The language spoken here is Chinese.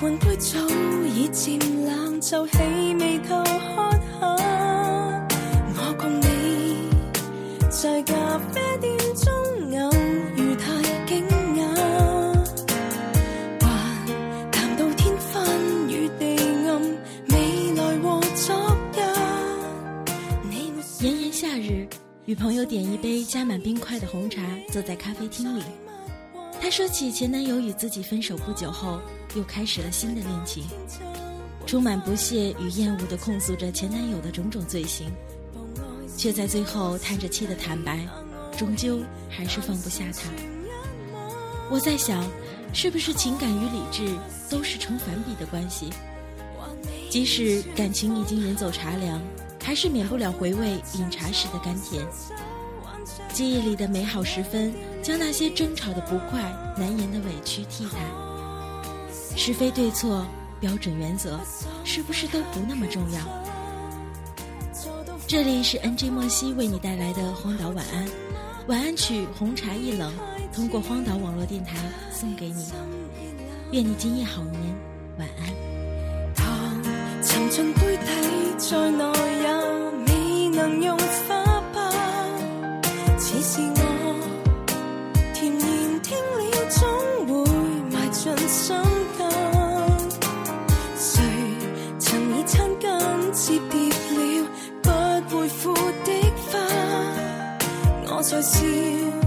半杯早已渐冷，就起眉头喝下。我共你在咖啡店中偶遇太惊讶，还谈到天昏与地暗，未来和昨日。你没炎炎夏日，与朋友点一杯加满冰块的红茶，坐在咖啡厅里。她说起前男友与自己分手不久后，又开始了新的恋情，充满不屑与厌恶地控诉着前男友的种种罪行，却在最后叹着气的坦白，终究还是放不下他。我在想，是不是情感与理智都是成反比的关系？即使感情已经人走茶凉，还是免不了回味饮茶时的甘甜。记忆里的美好时分，将那些争吵的不快、难言的委屈替代。是非对错、标准原则，是不是都不那么重要？这里是 NG 莫西为你带来的荒岛晚安，晚安曲《红茶一冷》，通过荒岛网络电台送给你。愿你今夜好眠，晚安。再笑